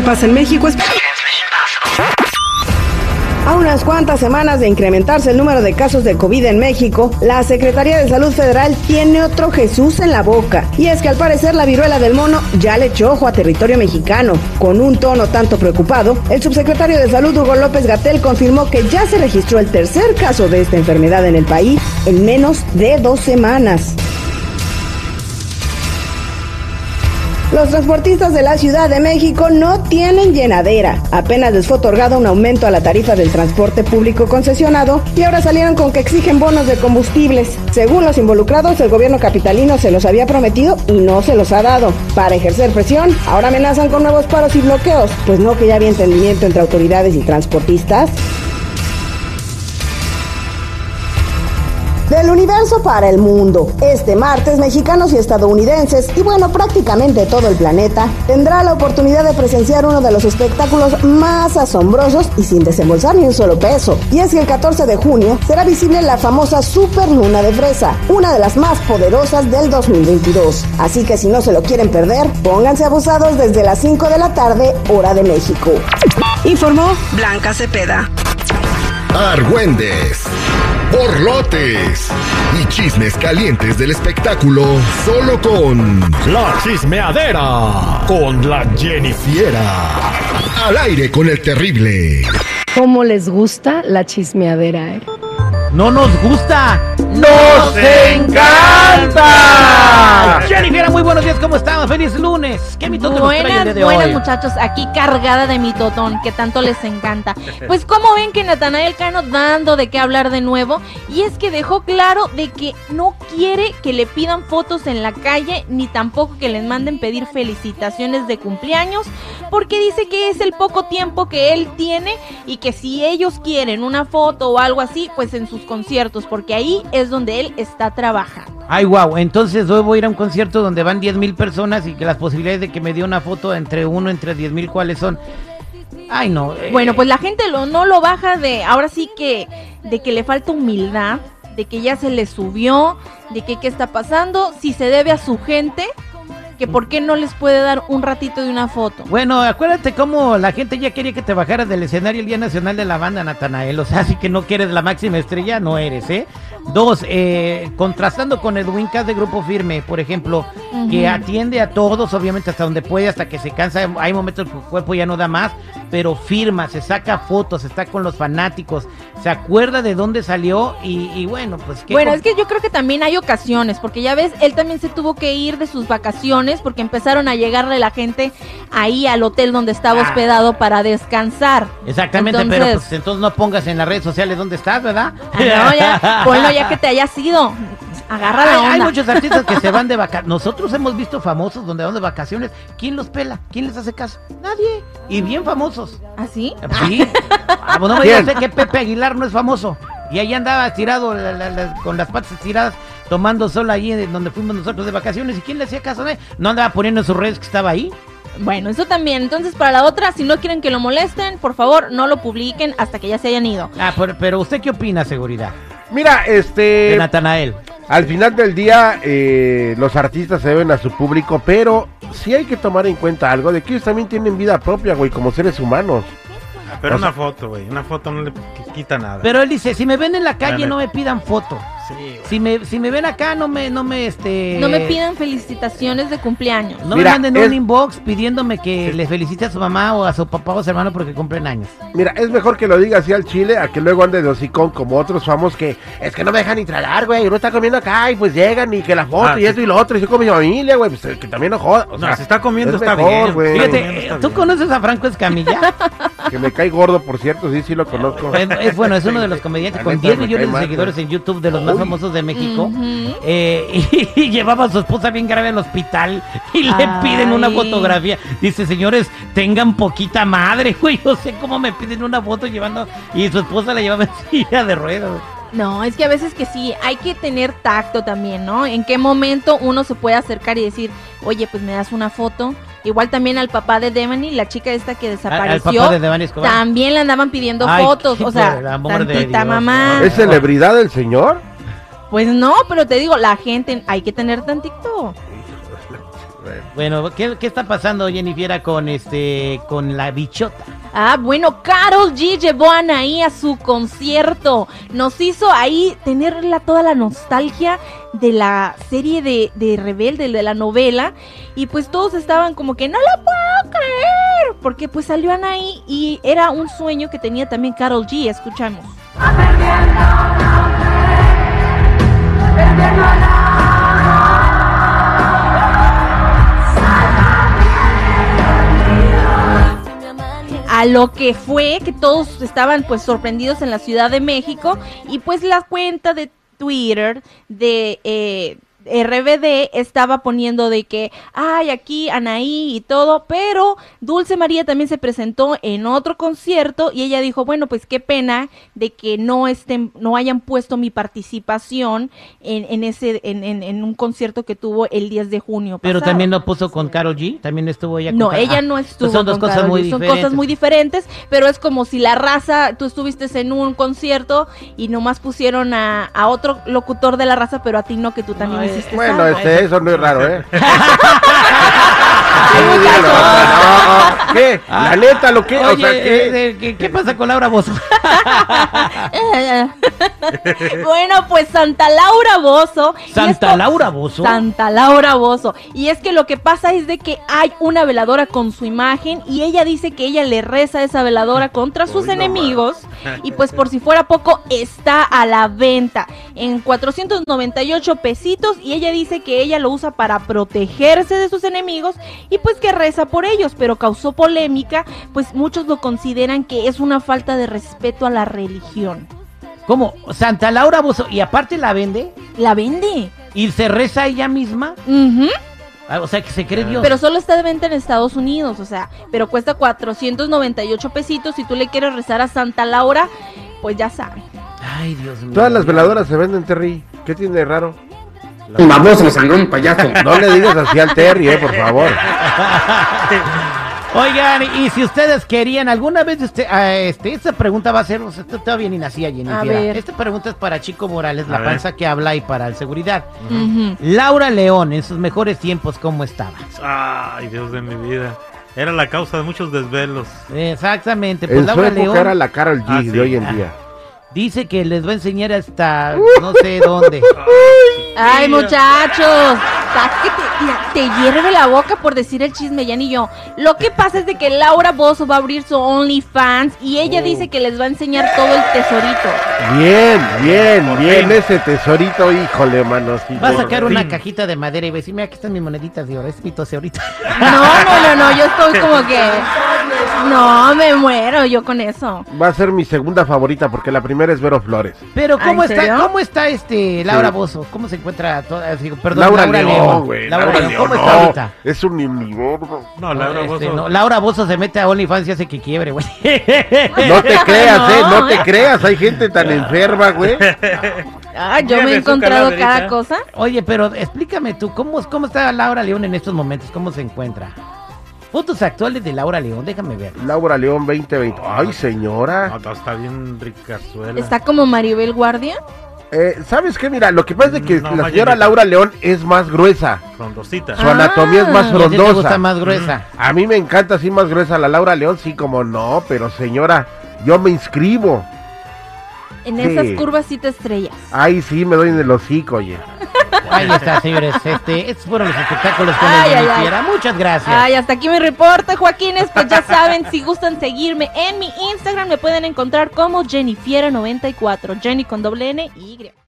¿Qué pasa en México? Es... A unas cuantas semanas de incrementarse el número de casos de COVID en México, la Secretaría de Salud Federal tiene otro Jesús en la boca. Y es que al parecer la viruela del mono ya le echó ojo a territorio mexicano. Con un tono tanto preocupado, el subsecretario de Salud Hugo López Gatel confirmó que ya se registró el tercer caso de esta enfermedad en el país en menos de dos semanas. Los transportistas de la Ciudad de México no tienen llenadera. Apenas les fue otorgado un aumento a la tarifa del transporte público concesionado y ahora salieron con que exigen bonos de combustibles. Según los involucrados, el gobierno capitalino se los había prometido y no se los ha dado. Para ejercer presión, ahora amenazan con nuevos paros y bloqueos. Pues no que ya había entendimiento entre autoridades y transportistas. Del universo para el mundo. Este martes, mexicanos y estadounidenses, y bueno, prácticamente todo el planeta, tendrá la oportunidad de presenciar uno de los espectáculos más asombrosos y sin desembolsar ni un solo peso. Y es que el 14 de junio será visible la famosa Super Luna de Fresa, una de las más poderosas del 2022. Así que si no se lo quieren perder, pónganse abusados desde las 5 de la tarde, hora de México. Informó Blanca Cepeda. Argüendes, borlotes y chismes calientes del espectáculo solo con La chismeadera con la Jennifiera. Al aire con el terrible. ¿Cómo les gusta la chismeadera, eh? ¡No nos gusta! ¡Nos encanta! Jennifer, muy buenos días, ¿cómo están? ¡Feliz lunes! ¿Qué mitote nos trae el día Buenas, de buenas hoy? muchachos, aquí cargada de mi totón, que tanto les encanta. Pues como ven que Natanael Cano dando de qué hablar de nuevo, y es que dejó claro de que no quiere que le pidan fotos en la calle, ni tampoco que les manden pedir felicitaciones de cumpleaños, porque dice que es el poco tiempo que él tiene y que si ellos quieren una foto o algo así, pues en sus conciertos, porque ahí es donde él está trabajando. Ay, wow, entonces hoy voy a ir a un concierto donde van 10 mil personas y que las posibilidades de que me dé una foto entre uno, entre 10 mil, ¿cuáles son? Ay, no. eh, Bueno, pues la gente lo, no lo baja de, ahora sí que, de que le falta humildad, de que ya se le subió, de que qué está pasando, si se debe a su gente, que por qué no les puede dar un ratito de una foto. Bueno, acuérdate cómo la gente ya quería que te bajaras del escenario el Día Nacional de la Banda, Natanael. O sea, si que no quieres la máxima estrella, no eres, ¿eh? Dos, eh, contrastando con Edwin Cass de Grupo Firme, por ejemplo, que atiende a todos, obviamente hasta donde puede, hasta que se cansa. Hay momentos que el cuerpo ya no da más, pero firma, se saca fotos, está con los fanáticos, se acuerda de dónde salió y, y bueno, pues qué Bueno, es que yo creo que también hay ocasiones, porque ya ves, él también se tuvo que ir de sus vacaciones porque empezaron a llegarle la gente ahí al hotel donde estaba Ah. hospedado para descansar. Exactamente, pero Entonces- pues entonces no pongas en las redes sociales dónde estás, ¿verdad? Ah, no, ya, ponlo ya que te hayas ido. Agarra la Hay, onda. hay muchos artistas que se van de vacaciones. Nosotros hemos visto famosos donde van de vacaciones. ¿Quién los pela? ¿Quién les hace caso? Nadie. Y bien famosos. ¿Así? Sí. Ah, bueno, no me digas que Pepe Aguilar no es famoso. Y ahí andaba tirado la- la- la- con las patas estiradas, tomando sol ahí en donde fuimos nosotros de vacaciones. ¿Y quién le hacía caso? No andaba poniendo en sus redes que estaba ahí. Bueno, eso también. Entonces, para la otra, si no quieren que lo molesten, por favor, no lo publiquen hasta que ya se hayan ido. Ah, pero, pero ¿usted qué opina, seguridad? Mira, De este. Natanael. Al final del día, eh, los artistas se deben a su público, pero sí hay que tomar en cuenta algo de que ellos también tienen vida propia, güey, como seres humanos. Pero O sea- una foto, güey. Una foto no le qu- quita nada. Pero él dice, si me ven en la calle no me pidan foto. sí, güey. Si me, si me ven acá no me, no me, este... No me pidan felicitaciones de cumpleaños. No Mira, me manden es- un inbox pidiéndome que le felicite a su mamá o a su papá o a su hermano porque cumplen años. Mira, es mejor que lo diga así al chile a que luego ande de hocicón como otros famosos que es que no me dejan ni tragar, güey. Uno está comiendo acá y pues llegan y que la foto Ah, y sí. esto y lo otro. Y yo con mi familia, güey, pues que también no joda. O No, sea, si está comiendo es está mejor, bien. güey. Fíjate, eh, ¿tú bien. conoces a Franco Escamilla? Que me cae gordo, por cierto, sí, sí lo conozco. es, es bueno, es uno de los comediantes con neta, 10 me millones de seguidores güey. en YouTube, de los más famosos de México. Eh, y, llevaba a su esposa bien grave al hospital y le Ay. piden una fotografía. Dice, señores, tengan poquita madre, güey. Yo sé cómo me piden una foto llevando. Y su esposa la llevaba en silla de ruedas. No, es que a veces que sí, hay que tener tacto también, ¿no? En qué momento uno se puede acercar y decir, oye, pues me das una foto. Igual también al papá de Devani, la chica esta que desapareció. Al papá de Devani Escobar. También le andaban pidiendo Ay, fotos, o sea, tantita mamá. ¿Es celebridad el señor? Pues no, pero te digo, la gente, hay que tener tantito. Bueno. ¿qué, qué está pasando, Jennifer, con este, con la bichota? Ah, bueno, Carol G llevó a Anaí a su concierto. Nos hizo ahí tener la, toda la nostalgia de la serie de, de Rebelde, de la novela. Y pues todos estaban como que no lo puedo creer. Porque pues salió Anaí y era un sueño que tenía también Carol G. Escuchamos. A lo que fue que todos estaban pues sorprendidos en la Ciudad de México. Y pues la cuenta de Twitter de eh, RBD estaba poniendo de que ay aquí Anaí y todo, pero Dulce María también se presentó en otro concierto y ella dijo, bueno, pues qué pena de que no estén, no hayan puesto mi participación en, en ese, en, en- en un concierto que tuvo el 10 de junio. Pero pasado". también lo puso con Carol G, también estuvo ella con No, ella Ah, no pues estuvo. son dos con cosas Karol muy G, Son diferentes. cosas muy diferentes, pero es como si la raza, tú estuviste en un concierto y nomás pusieron a, a otro locutor de la raza, pero a ti no, que tú también No, Bueno, este, eso no es raro, ¿eh? no, ¿Qué? La neta, lo que, o Oye, sea, ¿qué? eh, eh, ¿qué, qué pasa con Laura Bozo? bueno, pues Santa Laura Bozo. Santa esto- Laura Bozo. Santa Laura Bozo. Y es que lo que pasa es de que hay una veladora con su imagen y ella dice que ella le reza a esa veladora contra sus Uy, no enemigos. Y pues por si fuera poco, está a la venta en 498 pesitos y ella dice que ella lo usa para protegerse de sus enemigos y pues que reza por ellos, pero causó polémica, pues muchos lo consideran que es una falta de respeto a la religión. ¿Cómo? Santa Laura Bozo. Y aparte la vende La vende. y se reza ella misma. Ah, O sea, que se cree Dios. Pero solo está de venta en Estados Unidos, o sea, pero cuesta 498 pesitos. Si tú le quieres rezar a Santa Laura, pues ya saben. Ay, Dios mío. Todas las veladoras se venden, Terry. ¿Qué tiene de raro? Baboso, sangrón, payaso. No le digas así al Terry, eh, por favor. Oigan, y si ustedes querían alguna vez, usted, ah, este, esta pregunta va a ser, o sea, todavía ni nacía Jenny. A Fiera. ver. Esta pregunta es para Chico Morales, A la ver. panza que habla y para el seguridad. Laura León, en sus mejores tiempos, ¿cómo estaba? Ay, Dios de mi vida. Era la causa de muchos desvelos. Exactamente, pues En su Laura época León era la Carol G Ah, de sí. hoy en día. Dice que les va a enseñar hasta no sé dónde. Ay, muchachos, que te, te hierve la boca por decir el chisme, ya ni yo. Lo que pasa es de que Laura Bozo va a abrir su OnlyFans y ella dice que les va a enseñar todo el tesorito. Bien, bien, Por bien. fin. Ese tesorito, híjole, mano. sí, Va a sacar fin. una cajita de madera y va a decir, mira, aquí están mis moneditas de oro, es mi tesorito. No, no, no, no, yo estoy como que... No, me muero yo con eso. Va a ser mi segunda favorita porque la primera es Vero Flores. Pero ¿Ah, ¿cómo en está, serio? cómo está este Laura Sí. Bozo? ¿Cómo se encuentra toda, digo, perdón, Laura, Laura, León, güey. Laura, Laura León, ¿cómo León, está no. ahorita? Es un universo. No, Laura Este, Bozo. no, Laura Bozo se mete a OnlyFans y hace que quiebre, güey. No te creas, eh, no te creas. Hay gente tan enferma, güey. Ah, yo me he encontrado cada cosa. Oye, pero explícame tú, ¿cómo, ¿cómo está Laura León en estos momentos? ¿Cómo se encuentra? Fotos actuales de Laura León, déjame ver. Laura León 2020. Ay, señora. No, está bien ricazuela. Está como Maribel Guardia. Eh, ¿Sabes qué? Mira, lo que pasa es que No, la más señora. Laura León es más gruesa. Frondosita. Su anatomía es más Ah. ¿Y a ti te gusta frondosa. más gruesa? A mí me encanta así más gruesa la Laura León, sí como no, pero señora, yo me inscribo. En Sí. esas curvas sí te estrellas. Ay, sí, me doy en el hocico, oye. Ahí está, señores. Este, estos fueron los espectáculos con Ay. Muchas gracias. Ay, hasta aquí mi reporte, Joaquines. Pues ya saben, si gustan seguirme en mi Instagram, me pueden encontrar como Jennifiera94. Jenny con doble N y Y.